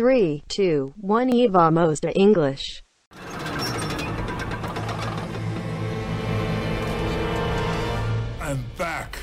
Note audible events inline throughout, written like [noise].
3, 2, 1 to English. I'm back.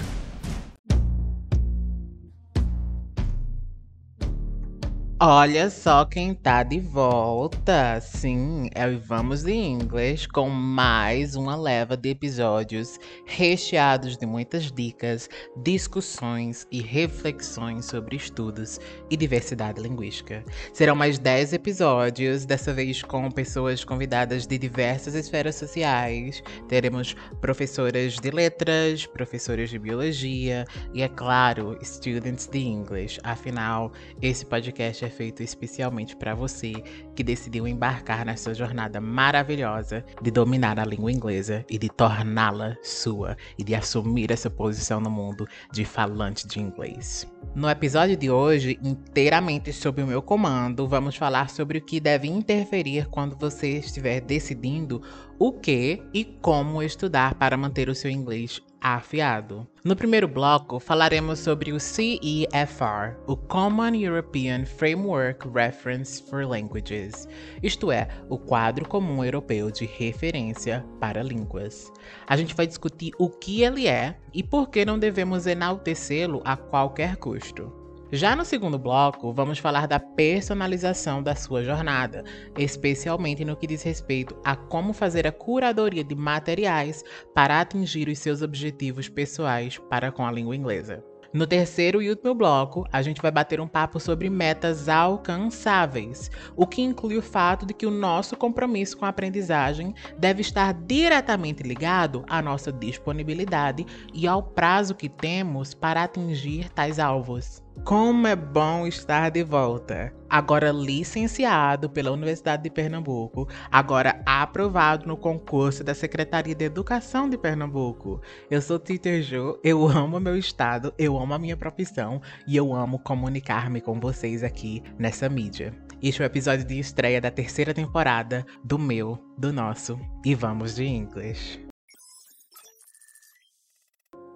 Olha só quem tá de volta! Sim, é o Vamos de Inglês com mais uma leva de episódios recheados de muitas dicas, discussões e reflexões sobre estudos e diversidade linguística. Serão mais 10 episódios, dessa vez com pessoas convidadas de diversas esferas sociais. Teremos professoras de letras, professores de biologia e, é claro, students de English. Afinal, esse podcast é feito especialmente para você que decidiu embarcar na sua jornada maravilhosa de dominar a língua inglesa e de torná-la sua e de assumir essa posição no mundo de falante de inglês. No episódio de hoje, inteiramente sob o meu comando, vamos falar sobre o que deve interferir quando você estiver decidindo o que e como estudar para manter o seu inglês afiado. No primeiro bloco, falaremos sobre o CEFR, o Common European Framework Reference for Languages, isto é, o quadro comum europeu de referência para línguas. A gente vai discutir o que ele é e por que não devemos enaltecê-lo a qualquer custo. Já no segundo bloco, vamos falar da personalização da sua jornada, especialmente no que diz respeito a como fazer a curadoria de materiais para atingir os seus objetivos pessoais para com a língua inglesa. No terceiro e último bloco, a gente vai bater um papo sobre metas alcançáveis, o que inclui o fato de que o nosso compromisso com a aprendizagem deve estar diretamente ligado à nossa disponibilidade e ao prazo que temos para atingir tais alvos. Como é bom estar de volta! Agora licenciado pela Universidade de Pernambuco, agora aprovado no concurso da Secretaria de Educação de Pernambuco. Eu sou Titer Jo, eu amo meu estado, eu amo a minha profissão e eu amo comunicar-me com vocês aqui nessa mídia. Este é o episódio de estreia da terceira temporada do meu, do nosso e vamos de English.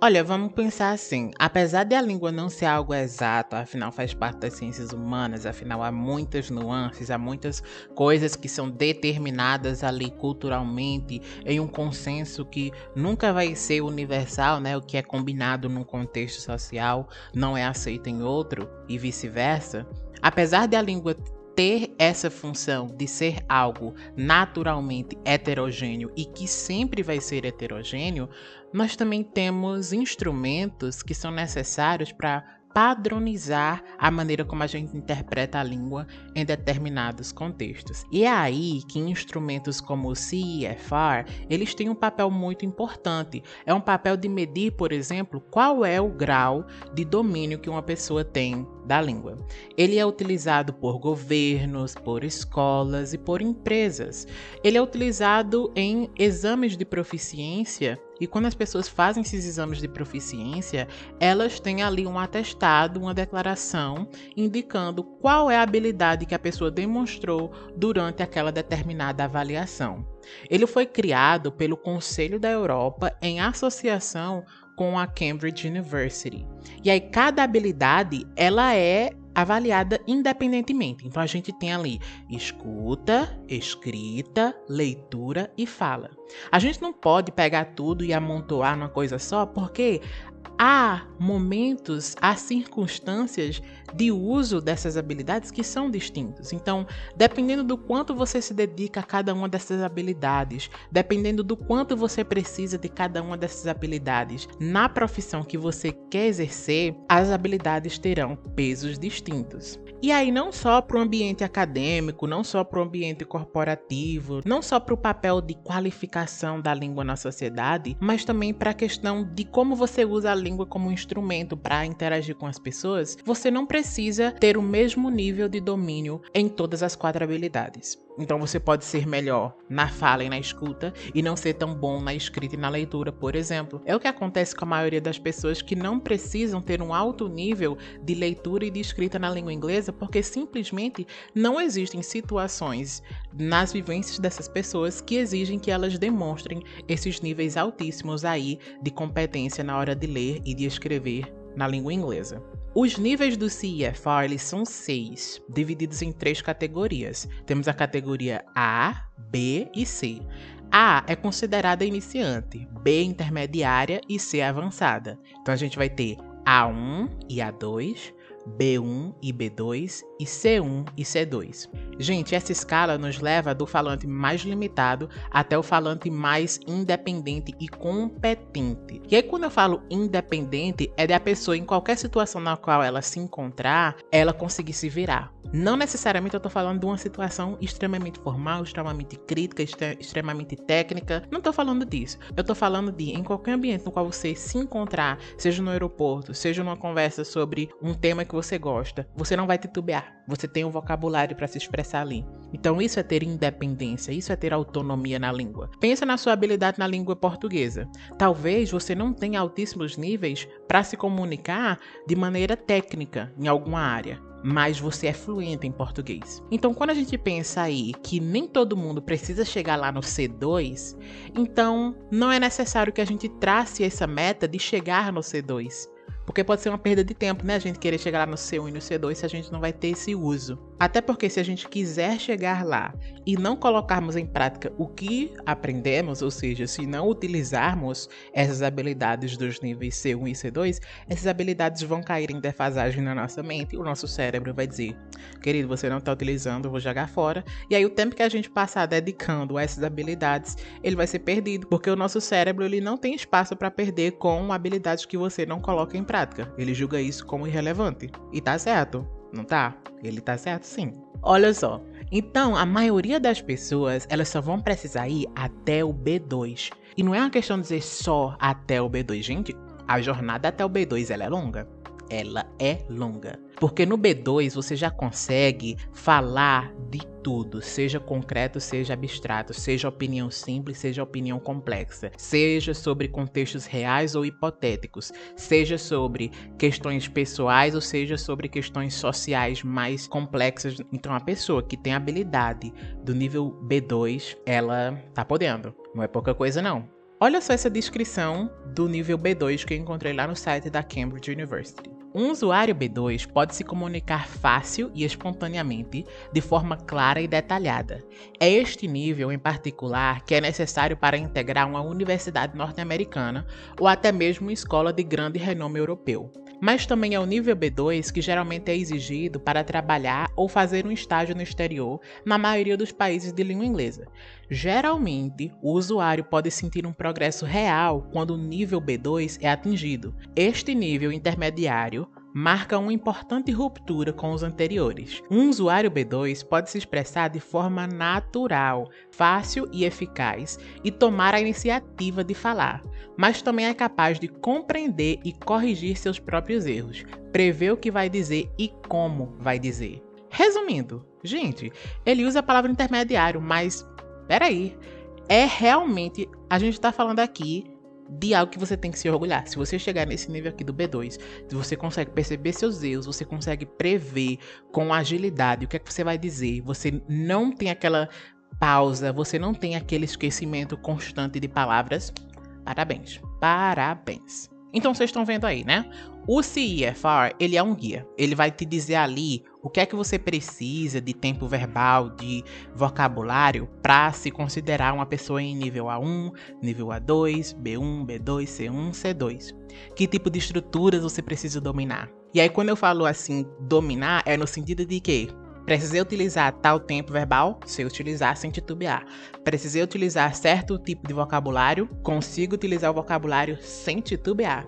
Olha, vamos pensar assim. Apesar de a língua não ser algo exato, afinal faz parte das ciências humanas, afinal há muitas nuances, há muitas coisas que são determinadas ali culturalmente em um consenso que nunca vai ser universal, né? O que é combinado num contexto social não é aceito em outro e vice-versa. Apesar de a língua ter essa função de ser algo naturalmente heterogêneo e que sempre vai ser heterogêneo, nós também temos instrumentos que são necessários para padronizar a maneira como a gente interpreta a língua em determinados contextos. E é aí que instrumentos como o CEFR, eles têm um papel muito importante. É um papel de medir, por exemplo, qual é o grau de domínio que uma pessoa tem da língua. Ele é utilizado por governos, por escolas e por empresas. Ele é utilizado em exames de proficiência e quando as pessoas fazem esses exames de proficiência, elas têm ali um atestado, uma declaração indicando qual é a habilidade que a pessoa demonstrou durante aquela determinada avaliação. Ele foi criado pelo Conselho da Europa em associação com a Cambridge University. E aí cada habilidade ela é avaliada independentemente. Então a gente tem ali escuta, escrita, leitura e fala. A gente não pode pegar tudo e amontoar numa coisa só, porque há momentos, há circunstâncias de uso dessas habilidades que são distintos. Então, dependendo do quanto você se dedica a cada uma dessas habilidades, dependendo do quanto você precisa de cada uma dessas habilidades na profissão que você quer exercer, as habilidades terão pesos distintos. E aí, não só para o ambiente acadêmico, não só para o ambiente corporativo, não só para o papel de qualificação da língua na sociedade, mas também para a questão de como você usa a língua como instrumento para interagir com as pessoas, você não precisa ter o mesmo nível de domínio em todas as quatro habilidades. Então você pode ser melhor na fala e na escuta e não ser tão bom na escrita e na leitura, por exemplo. É o que acontece com a maioria das pessoas que não precisam ter um alto nível de leitura e de escrita na língua inglesa, porque simplesmente não existem situações nas vivências dessas pessoas que exigem que elas demonstrem esses níveis altíssimos aí de competência na hora de ler e de escrever na língua inglesa. Os níveis do CEFR eles são seis, divididos em três categorias. Temos a categoria A, B e C. A é considerada iniciante, B intermediária e C avançada. Então a gente vai ter A1 e A2, B1 e B2 e C1 e C2. Gente, essa escala nos leva do falante mais limitado até o falante mais independente e competente. E aí, quando eu falo independente, é da pessoa em qualquer situação na qual ela se encontrar, ela conseguir se virar. Não necessariamente eu estou falando de uma situação extremamente formal, extremamente crítica, extremamente técnica. Não estou falando disso. Eu estou falando de em qualquer ambiente no qual você se encontrar, seja no aeroporto, seja numa conversa sobre um tema que você gosta, você não vai titubear. Você tem um vocabulário para se expressar ali. Então isso é ter independência, isso é ter autonomia na língua. Pensa na sua habilidade na língua portuguesa. Talvez você não tenha altíssimos níveis para se comunicar de maneira técnica em alguma área mas você é fluente em português. Então, quando a gente pensa aí que nem todo mundo precisa chegar lá no C2, então não é necessário que a gente trace essa meta de chegar no C2. Porque pode ser uma perda de tempo, né? A gente querer chegar lá no C1 e no C2 se a gente não vai ter esse uso. Até porque se a gente quiser chegar lá e não colocarmos em prática o que aprendemos, ou seja, se não utilizarmos essas habilidades dos níveis C1 e C2, essas habilidades vão cair em defasagem na nossa mente e o nosso cérebro vai dizer: querido, você não está utilizando, eu vou jogar fora. E aí o tempo que a gente passar dedicando a essas habilidades, ele vai ser perdido, porque o nosso cérebro ele não tem espaço para perder com habilidades que você não coloca em prática. Ele julga isso como irrelevante. E tá certo, não tá? Ele tá certo sim. Olha só. Então, a maioria das pessoas, elas só vão precisar ir até o B2. E não é uma questão de dizer só até o B2, gente. A jornada até o B2 ela é longa ela é longa. Porque no B2 você já consegue falar de tudo, seja concreto, seja abstrato, seja opinião simples, seja opinião complexa, seja sobre contextos reais ou hipotéticos, seja sobre questões pessoais ou seja sobre questões sociais mais complexas. Então a pessoa que tem habilidade do nível B2, ela tá podendo. Não é pouca coisa não. Olha só essa descrição do nível B2 que eu encontrei lá no site da Cambridge University. Um usuário B2 pode se comunicar fácil e espontaneamente, de forma clara e detalhada. É este nível, em particular, que é necessário para integrar uma universidade norte-americana ou até mesmo uma escola de grande renome europeu mas também é o nível B2 que geralmente é exigido para trabalhar ou fazer um estágio no exterior na maioria dos países de língua inglesa. Geralmente, o usuário pode sentir um progresso real quando o nível B2 é atingido. Este nível intermediário marca uma importante ruptura com os anteriores. Um usuário B2 pode se expressar de forma natural, fácil e eficaz e tomar a iniciativa de falar, mas também é capaz de compreender e corrigir seus próprios erros, prever o que vai dizer e como vai dizer. Resumindo, gente, ele usa a palavra intermediário, mas peraí, é realmente. A gente está falando aqui de algo que você tem que se orgulhar. Se você chegar nesse nível aqui do B2, você consegue perceber seus erros, você consegue prever com agilidade o que é que você vai dizer, você não tem aquela pausa, você não tem aquele esquecimento constante de palavras. Parabéns. Parabéns. Então vocês estão vendo aí, né? O CEFR, ele é um guia. Ele vai te dizer ali o que é que você precisa de tempo verbal, de vocabulário para se considerar uma pessoa em nível A1, nível A2, B1, B2, C1, C2. Que tipo de estruturas você precisa dominar? E aí quando eu falo assim, dominar é no sentido de que Precisei utilizar tal tempo verbal? Sei utilizar sem titubear. Precisei utilizar certo tipo de vocabulário? Consigo utilizar o vocabulário sem titubear.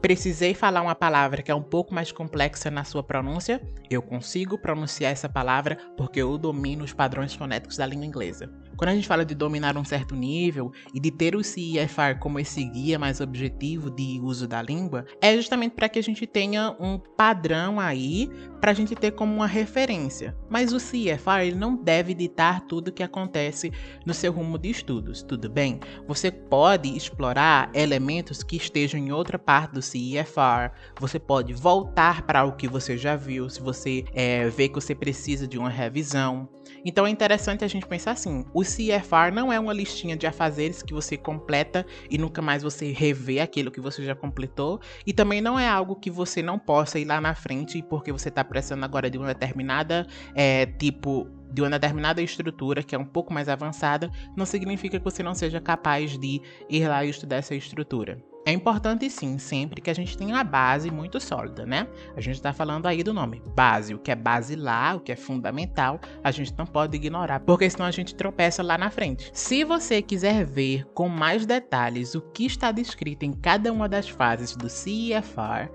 Precisei falar uma palavra que é um pouco mais complexa na sua pronúncia? Eu consigo pronunciar essa palavra porque eu domino os padrões fonéticos da língua inglesa. Quando a gente fala de dominar um certo nível e de ter o CEFR como esse guia mais objetivo de uso da língua, é justamente para que a gente tenha um padrão aí para a gente ter como uma referência. Mas o CEFR ele não deve ditar tudo que acontece no seu rumo de estudos, tudo bem? Você pode explorar elementos que estejam em outra parte do CEFR, você pode voltar para o que você já viu, se você é, vê que você precisa de uma revisão. Então é interessante a gente pensar assim: o CFR não é uma listinha de afazeres que você completa e nunca mais você revê aquilo que você já completou. E também não é algo que você não possa ir lá na frente porque você está precisando agora de uma determinada é, tipo de uma determinada estrutura que é um pouco mais avançada, não significa que você não seja capaz de ir lá e estudar essa estrutura. É importante sim, sempre que a gente tenha uma base muito sólida, né? A gente está falando aí do nome base, o que é basilar, o que é fundamental, a gente não pode ignorar, porque senão a gente tropeça lá na frente. Se você quiser ver com mais detalhes o que está descrito em cada uma das fases do CEFR,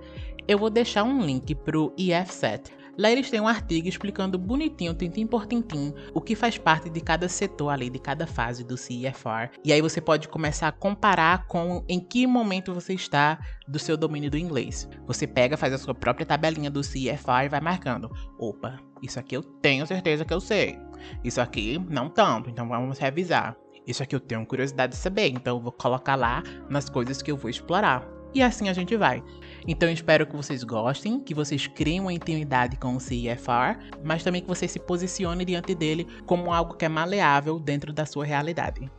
eu vou deixar um link para o EFSET. Lá eles têm um artigo explicando bonitinho, tintim por tintim, o que faz parte de cada setor ali, de cada fase do CEFR. E aí você pode começar a comparar com em que momento você está do seu domínio do inglês. Você pega, faz a sua própria tabelinha do CEFR e vai marcando. Opa, isso aqui eu tenho certeza que eu sei. Isso aqui não tanto, então vamos revisar. Isso aqui eu tenho curiosidade de saber, então eu vou colocar lá nas coisas que eu vou explorar. E assim a gente vai. Então eu espero que vocês gostem, que vocês criem uma intimidade com o CIFR, mas também que você se posicione diante dele como algo que é maleável dentro da sua realidade.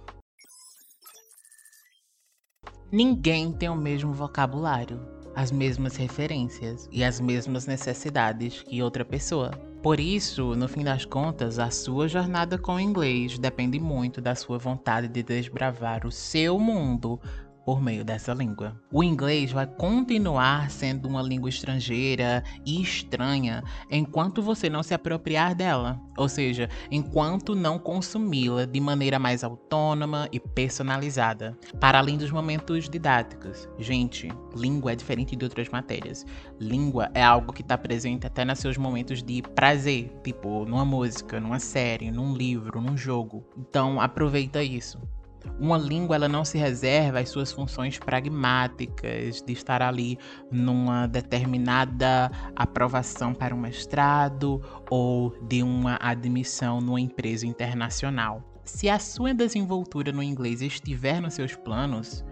Ninguém tem o mesmo vocabulário, as mesmas referências e as mesmas necessidades que outra pessoa. Por isso, no fim das contas, a sua jornada com o inglês depende muito da sua vontade de desbravar o seu mundo por meio dessa língua. O inglês vai continuar sendo uma língua estrangeira e estranha enquanto você não se apropriar dela, ou seja, enquanto não consumi-la de maneira mais autônoma e personalizada, para além dos momentos didáticos. Gente, língua é diferente de outras matérias. Língua é algo que está presente até nos seus momentos de prazer, tipo numa música, numa série, num livro, num jogo. Então aproveita isso. Uma língua ela não se reserva às suas funções pragmáticas de estar ali numa determinada aprovação para um mestrado ou de uma admissão numa empresa internacional. Se a sua desenvoltura no inglês estiver nos seus planos,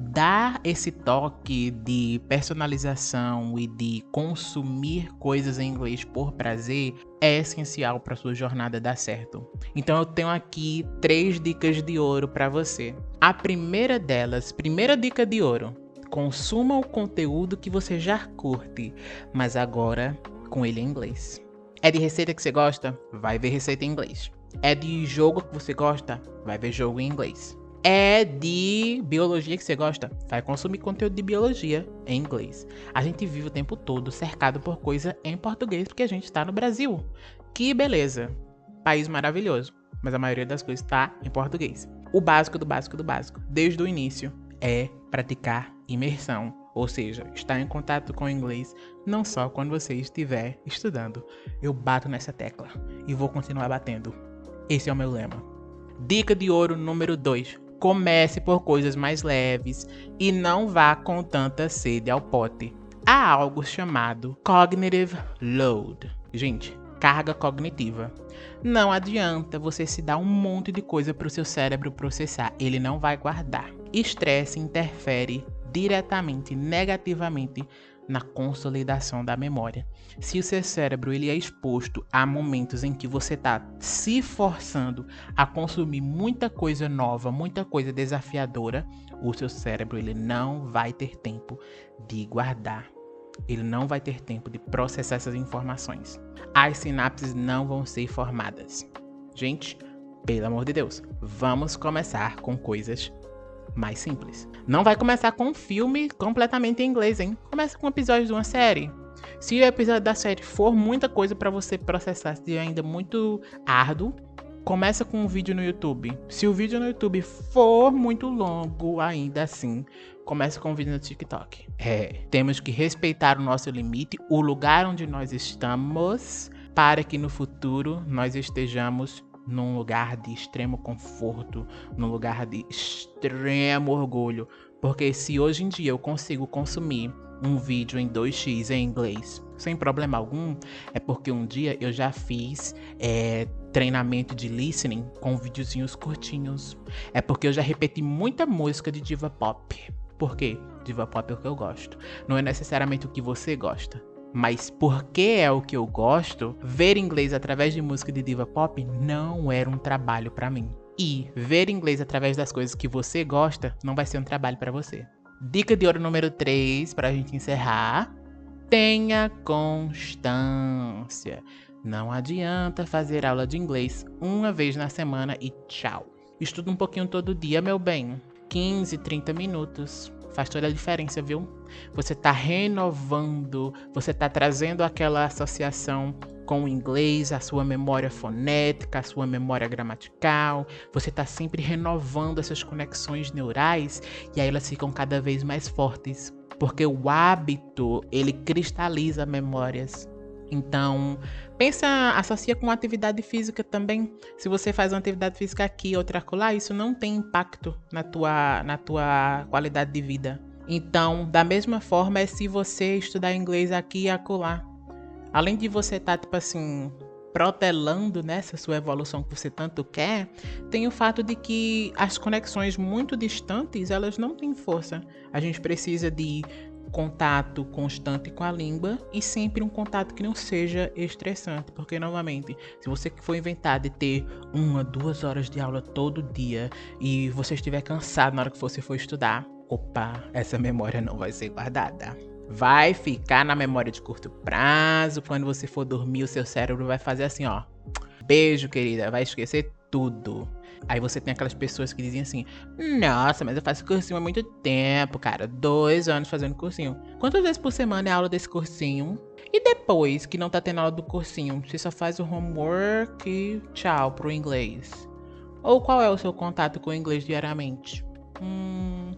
dar esse toque de personalização e de consumir coisas em inglês por prazer é essencial para sua jornada dar certo. Então eu tenho aqui três dicas de ouro para você. A primeira delas, primeira dica de ouro, consuma o conteúdo que você já curte, mas agora com ele em inglês. É de receita que você gosta? Vai ver receita em inglês. É de jogo que você gosta? Vai ver jogo em inglês é de biologia que você gosta, vai consumir conteúdo de biologia em inglês. A gente vive o tempo todo cercado por coisa em português porque a gente está no Brasil. Que beleza! País maravilhoso, mas a maioria das coisas está em português. O básico do básico do básico, desde o início, é praticar imersão, ou seja, estar em contato com o inglês não só quando você estiver estudando. Eu bato nessa tecla e vou continuar batendo. Esse é o meu lema. Dica de ouro número 2 Comece por coisas mais leves e não vá com tanta sede ao pote. Há algo chamado cognitive load. Gente, carga cognitiva. Não adianta você se dar um monte de coisa para o seu cérebro processar, ele não vai guardar. Estresse interfere diretamente, negativamente na consolidação da memória. Se o seu cérebro ele é exposto a momentos em que você está se forçando a consumir muita coisa nova, muita coisa desafiadora, o seu cérebro ele não vai ter tempo de guardar. Ele não vai ter tempo de processar essas informações. As sinapses não vão ser formadas. Gente, pelo amor de Deus, vamos começar com coisas mais simples. Não vai começar com um filme completamente em inglês, hein? Começa com um episódio de uma série. Se o episódio da série for muita coisa para você processar, se ainda muito árduo, começa com um vídeo no YouTube. Se o vídeo no YouTube for muito longo, ainda assim, começa com um vídeo no TikTok. É, temos que respeitar o nosso limite, o lugar onde nós estamos, para que no futuro nós estejamos num lugar de extremo conforto, num lugar de extremo orgulho. Porque se hoje em dia eu consigo consumir um vídeo em 2x em inglês sem problema algum, é porque um dia eu já fiz é, treinamento de listening com videozinhos curtinhos. É porque eu já repeti muita música de diva pop. Por quê? Diva pop é o que eu gosto. Não é necessariamente o que você gosta. Mas porque é o que eu gosto, ver inglês através de música de diva pop não era um trabalho para mim. E ver inglês através das coisas que você gosta não vai ser um trabalho para você. Dica de ouro número 3 para a gente encerrar. Tenha constância. Não adianta fazer aula de inglês uma vez na semana e tchau. Estuda um pouquinho todo dia, meu bem. 15, 30 minutos. Faz toda a diferença, viu? Você está renovando, você está trazendo aquela associação com o inglês, a sua memória fonética, a sua memória gramatical. Você está sempre renovando essas conexões neurais e aí elas ficam cada vez mais fortes, porque o hábito ele cristaliza memórias. Então, pensa, associa com atividade física também. Se você faz uma atividade física aqui, outra acolá, isso não tem impacto na tua, na tua qualidade de vida. Então, da mesma forma é se você estudar inglês aqui e acolá. Além de você estar, tá, tipo assim, protelando nessa sua evolução que você tanto quer, tem o fato de que as conexões muito distantes, elas não têm força. A gente precisa de contato constante com a língua e sempre um contato que não seja estressante, porque novamente, se você for inventar de ter uma, duas horas de aula todo dia e você estiver cansado na hora que você for estudar, opa, essa memória não vai ser guardada. Vai ficar na memória de curto prazo. Quando você for dormir, o seu cérebro vai fazer assim, ó. Beijo, querida. Vai esquecer tudo. Aí você tem aquelas pessoas que dizem assim: Nossa, mas eu faço cursinho há muito tempo, cara. Dois anos fazendo cursinho. Quantas vezes por semana é aula desse cursinho? E depois que não tá tendo aula do cursinho, você só faz o homework e tchau pro inglês. Ou qual é o seu contato com o inglês diariamente? Hum,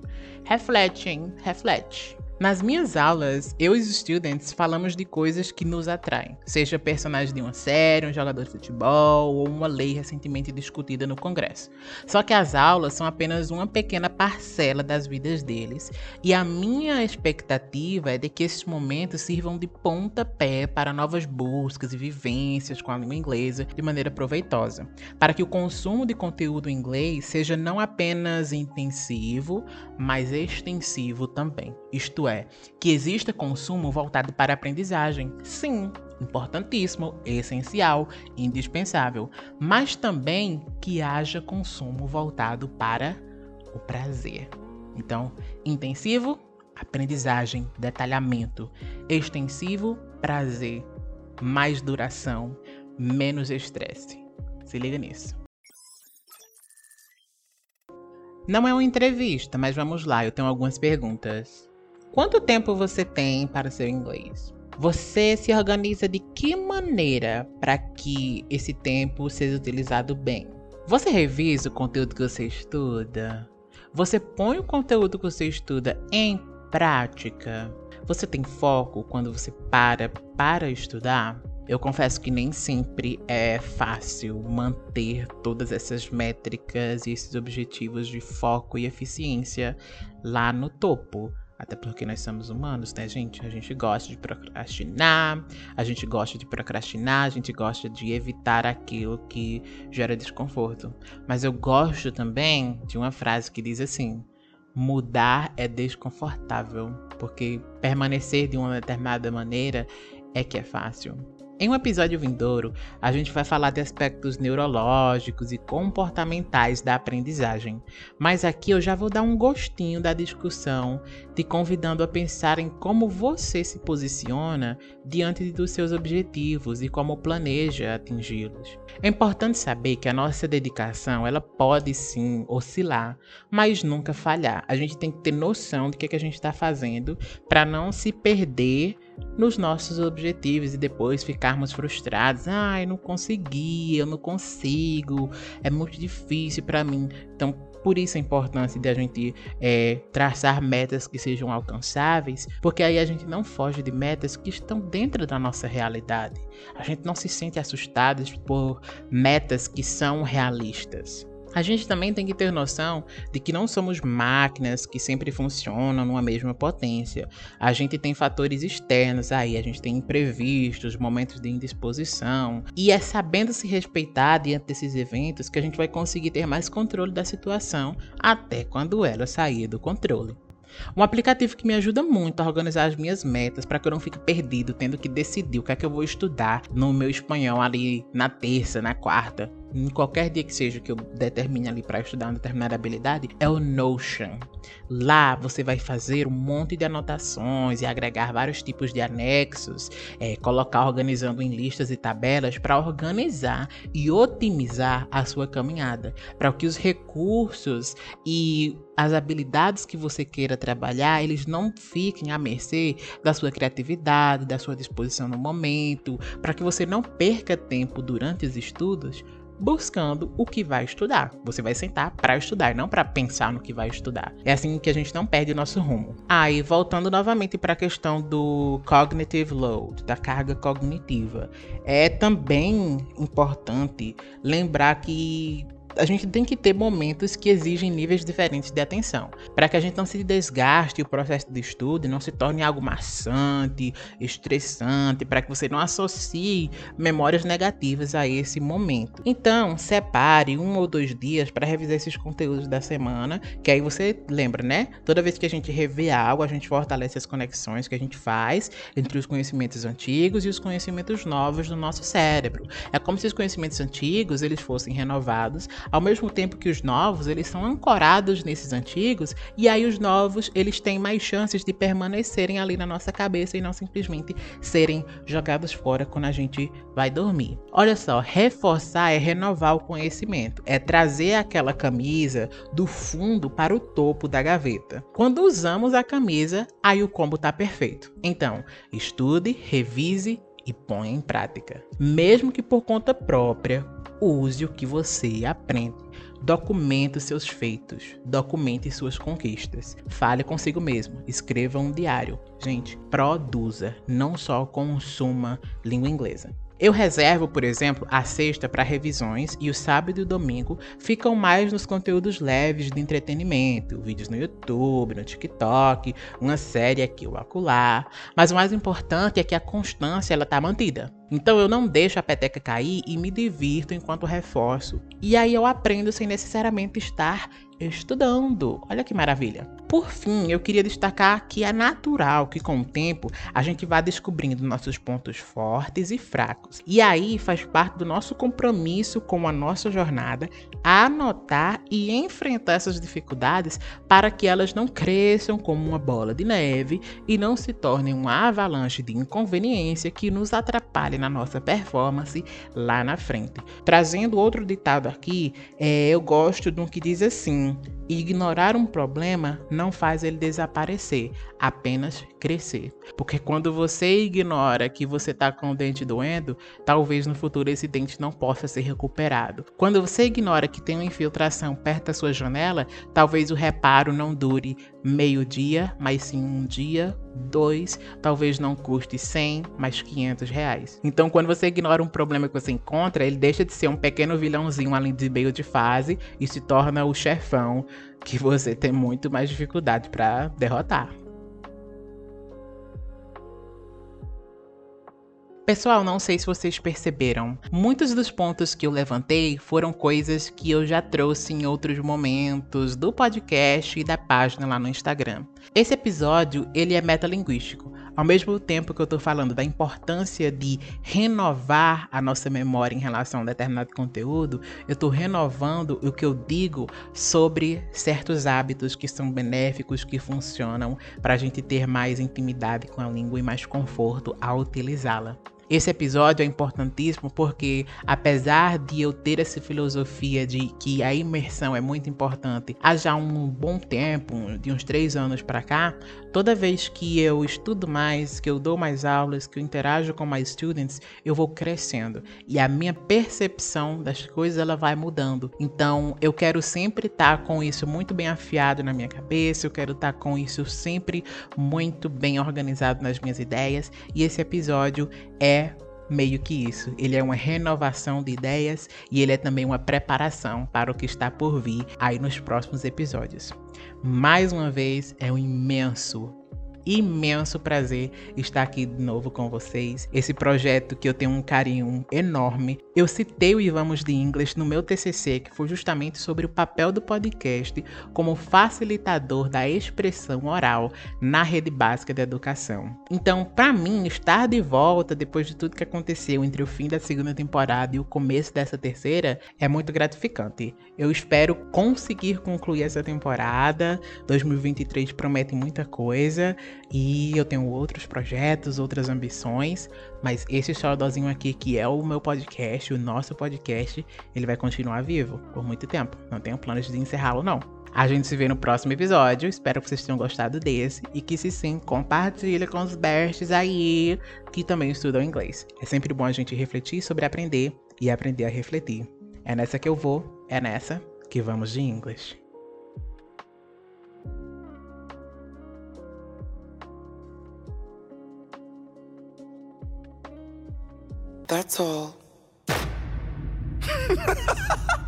reflete, hein? Reflete. Nas minhas aulas, eu e os students falamos de coisas que nos atraem, seja personagem de uma série, um jogador de futebol ou uma lei recentemente discutida no Congresso. Só que as aulas são apenas uma pequena parcela das vidas deles, e a minha expectativa é de que esses momentos sirvam de pontapé para novas buscas e vivências com a língua inglesa de maneira proveitosa, para que o consumo de conteúdo em inglês seja não apenas intensivo, mas extensivo também. Isto é, é que exista consumo voltado para a aprendizagem. Sim, importantíssimo, essencial, indispensável, mas também que haja consumo voltado para o prazer. Então, intensivo, aprendizagem, detalhamento, extensivo, prazer, mais duração, menos estresse. Se liga nisso. Não é uma entrevista, mas vamos lá, eu tenho algumas perguntas. Quanto tempo você tem para seu inglês? Você se organiza de que maneira para que esse tempo seja utilizado bem? Você revisa o conteúdo que você estuda? Você põe o conteúdo que você estuda em prática? Você tem foco quando você para para estudar? Eu confesso que nem sempre é fácil manter todas essas métricas e esses objetivos de foco e eficiência lá no topo. Até porque nós somos humanos, né, gente? A gente gosta de procrastinar, a gente gosta de procrastinar, a gente gosta de evitar aquilo que gera desconforto. Mas eu gosto também de uma frase que diz assim: mudar é desconfortável, porque permanecer de uma determinada maneira é que é fácil. Em um episódio vindouro, a gente vai falar de aspectos neurológicos e comportamentais da aprendizagem, mas aqui eu já vou dar um gostinho da discussão, te convidando a pensar em como você se posiciona diante dos seus objetivos e como planeja atingi-los. É importante saber que a nossa dedicação ela pode sim oscilar, mas nunca falhar. A gente tem que ter noção do que, é que a gente está fazendo para não se perder nos nossos objetivos e depois ficarmos frustrados. Ai, ah, não consegui, eu não consigo, é muito difícil para mim. Então, por isso a importância de a gente é, traçar metas que sejam alcançáveis, porque aí a gente não foge de metas que estão dentro da nossa realidade. A gente não se sente assustado por metas que são realistas. A gente também tem que ter noção de que não somos máquinas que sempre funcionam numa mesma potência. A gente tem fatores externos aí, a gente tem imprevistos, momentos de indisposição. E é sabendo se respeitar diante desses eventos que a gente vai conseguir ter mais controle da situação até quando ela sair do controle. Um aplicativo que me ajuda muito a organizar as minhas metas para que eu não fique perdido tendo que decidir o que é que eu vou estudar no meu espanhol ali na terça, na quarta em qualquer dia que seja que eu determine ali para estudar uma determinada habilidade, é o Notion. Lá você vai fazer um monte de anotações e agregar vários tipos de anexos, é, colocar organizando em listas e tabelas para organizar e otimizar a sua caminhada, para que os recursos e as habilidades que você queira trabalhar, eles não fiquem à mercê da sua criatividade, da sua disposição no momento, para que você não perca tempo durante os estudos buscando o que vai estudar. Você vai sentar para estudar, não para pensar no que vai estudar. É assim que a gente não perde nosso rumo. Aí, ah, voltando novamente para a questão do cognitive load, da carga cognitiva, é também importante lembrar que a gente tem que ter momentos que exigem níveis diferentes de atenção, para que a gente não se desgaste o processo de estudo não se torne algo maçante, estressante, para que você não associe memórias negativas a esse momento. Então, separe um ou dois dias para revisar esses conteúdos da semana, que aí você lembra, né? Toda vez que a gente revê algo, a gente fortalece as conexões que a gente faz entre os conhecimentos antigos e os conhecimentos novos do nosso cérebro. É como se os conhecimentos antigos eles fossem renovados ao mesmo tempo que os novos, eles são ancorados nesses antigos, e aí os novos, eles têm mais chances de permanecerem ali na nossa cabeça e não simplesmente serem jogados fora quando a gente vai dormir. Olha só, reforçar é renovar o conhecimento, é trazer aquela camisa do fundo para o topo da gaveta. Quando usamos a camisa, aí o combo tá perfeito. Então, estude, revise e ponha em prática. Mesmo que por conta própria, use o que você aprende. Documente seus feitos, documente suas conquistas. Fale consigo mesmo, escreva um diário. Gente, produza, não só consuma língua inglesa. Eu reservo, por exemplo, a sexta para revisões e o sábado e o domingo ficam mais nos conteúdos leves de entretenimento, vídeos no YouTube, no TikTok, uma série aqui ou acolá. Mas o mais importante é que a constância ela tá mantida. Então eu não deixo a peteca cair e me divirto enquanto reforço. E aí eu aprendo sem necessariamente estar estudando. Olha que maravilha. Por fim, eu queria destacar que é natural que com o tempo a gente vá descobrindo nossos pontos fortes e fracos. E aí faz parte do nosso compromisso com a nossa jornada anotar e enfrentar essas dificuldades para que elas não cresçam como uma bola de neve e não se tornem uma avalanche de inconveniência que nos atrapalhe na nossa performance lá na frente. Trazendo outro ditado aqui, é, eu gosto de um que diz assim: Amém ignorar um problema não faz ele desaparecer, apenas crescer. Porque quando você ignora que você está com o dente doendo, talvez no futuro esse dente não possa ser recuperado. Quando você ignora que tem uma infiltração perto da sua janela, talvez o reparo não dure meio dia, mas sim um dia, dois, talvez não custe 100, mas 500 reais. Então, quando você ignora um problema que você encontra, ele deixa de ser um pequeno vilãozinho além de meio de fase e se torna o chefão que você tem muito mais dificuldade para derrotar. Pessoal, não sei se vocês perceberam, muitos dos pontos que eu levantei foram coisas que eu já trouxe em outros momentos do podcast e da página lá no Instagram. Esse episódio, ele é metalinguístico. Ao mesmo tempo que eu estou falando da importância de renovar a nossa memória em relação a determinado conteúdo, eu estou renovando o que eu digo sobre certos hábitos que são benéficos, que funcionam para a gente ter mais intimidade com a língua e mais conforto ao utilizá-la. Esse episódio é importantíssimo porque, apesar de eu ter essa filosofia de que a imersão é muito importante há já um bom tempo, de uns três anos para cá, toda vez que eu estudo mais, que eu dou mais aulas, que eu interajo com mais students, eu vou crescendo e a minha percepção das coisas ela vai mudando. Então, eu quero sempre estar tá com isso muito bem afiado na minha cabeça, eu quero estar tá com isso sempre muito bem organizado nas minhas ideias e esse episódio é meio que isso. Ele é uma renovação de ideias e ele é também uma preparação para o que está por vir aí nos próximos episódios. Mais uma vez, é um imenso imenso prazer estar aqui de novo com vocês. Esse projeto que eu tenho um carinho enorme Eu citei o Ivamos de English no meu TCC, que foi justamente sobre o papel do podcast como facilitador da expressão oral na rede básica da educação. Então, para mim, estar de volta depois de tudo que aconteceu entre o fim da segunda temporada e o começo dessa terceira é muito gratificante. Eu espero conseguir concluir essa temporada. 2023 promete muita coisa e eu tenho outros projetos, outras ambições, mas esse xodózinho aqui, que é o meu podcast, o nosso podcast, ele vai continuar vivo por muito tempo. Não tenho planos de encerrá-lo, não. A gente se vê no próximo episódio. Espero que vocês tenham gostado desse. E que se sim, compartilhe com os bestes aí que também estudam inglês. É sempre bom a gente refletir sobre aprender e aprender a refletir. É nessa que eu vou, é nessa que vamos de inglês. That's all. [laughs]